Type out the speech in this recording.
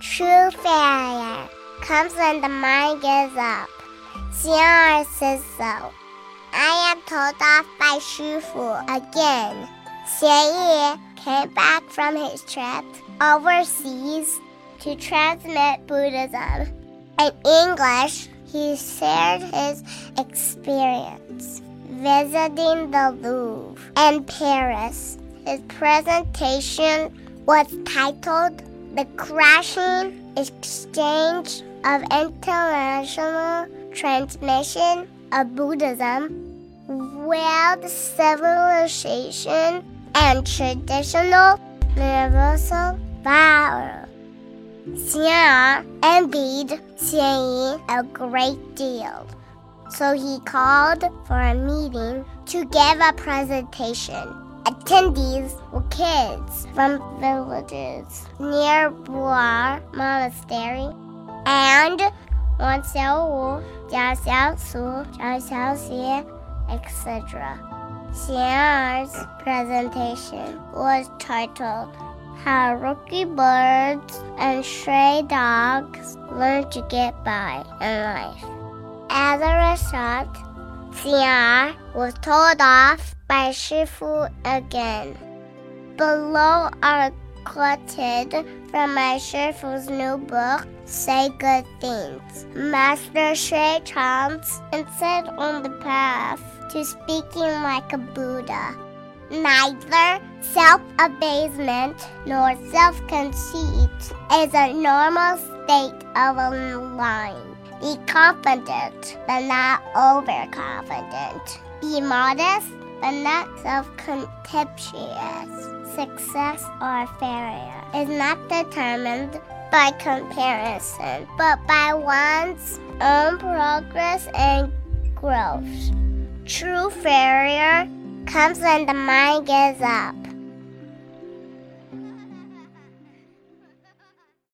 True failure comes when the mind gives up. Xiang says so. I am told off by Shifu again. Xie came back from his trip overseas to transmit Buddhism. In English, he shared his experience visiting the Louvre and Paris. His presentation was titled The Crashing Exchange of International Transmission of Buddhism, World Civilization, and Traditional Universal power. Xian envied Xianyi a great deal, so he called for a meeting to give a presentation. Attendees were kids from villages near Boar Monastery and Wang Xiaowu, Jia Xiaosu, Zhao Xiaoxie, etc. Xian's presentation was titled how rookie birds and stray dogs learn to get by in life. As a result, Xian was told off by Shifu again. Below are quoted from my Shifu's new book, Say Good Things. Master Shui and set on the path to speaking like a Buddha. Neither self abasement nor self conceit is a normal state of a mind. Be confident, but not overconfident. Be modest, but not self contemptuous. Success or failure is not determined by comparison, but by one's own progress and growth. True failure comes when the mind gives up.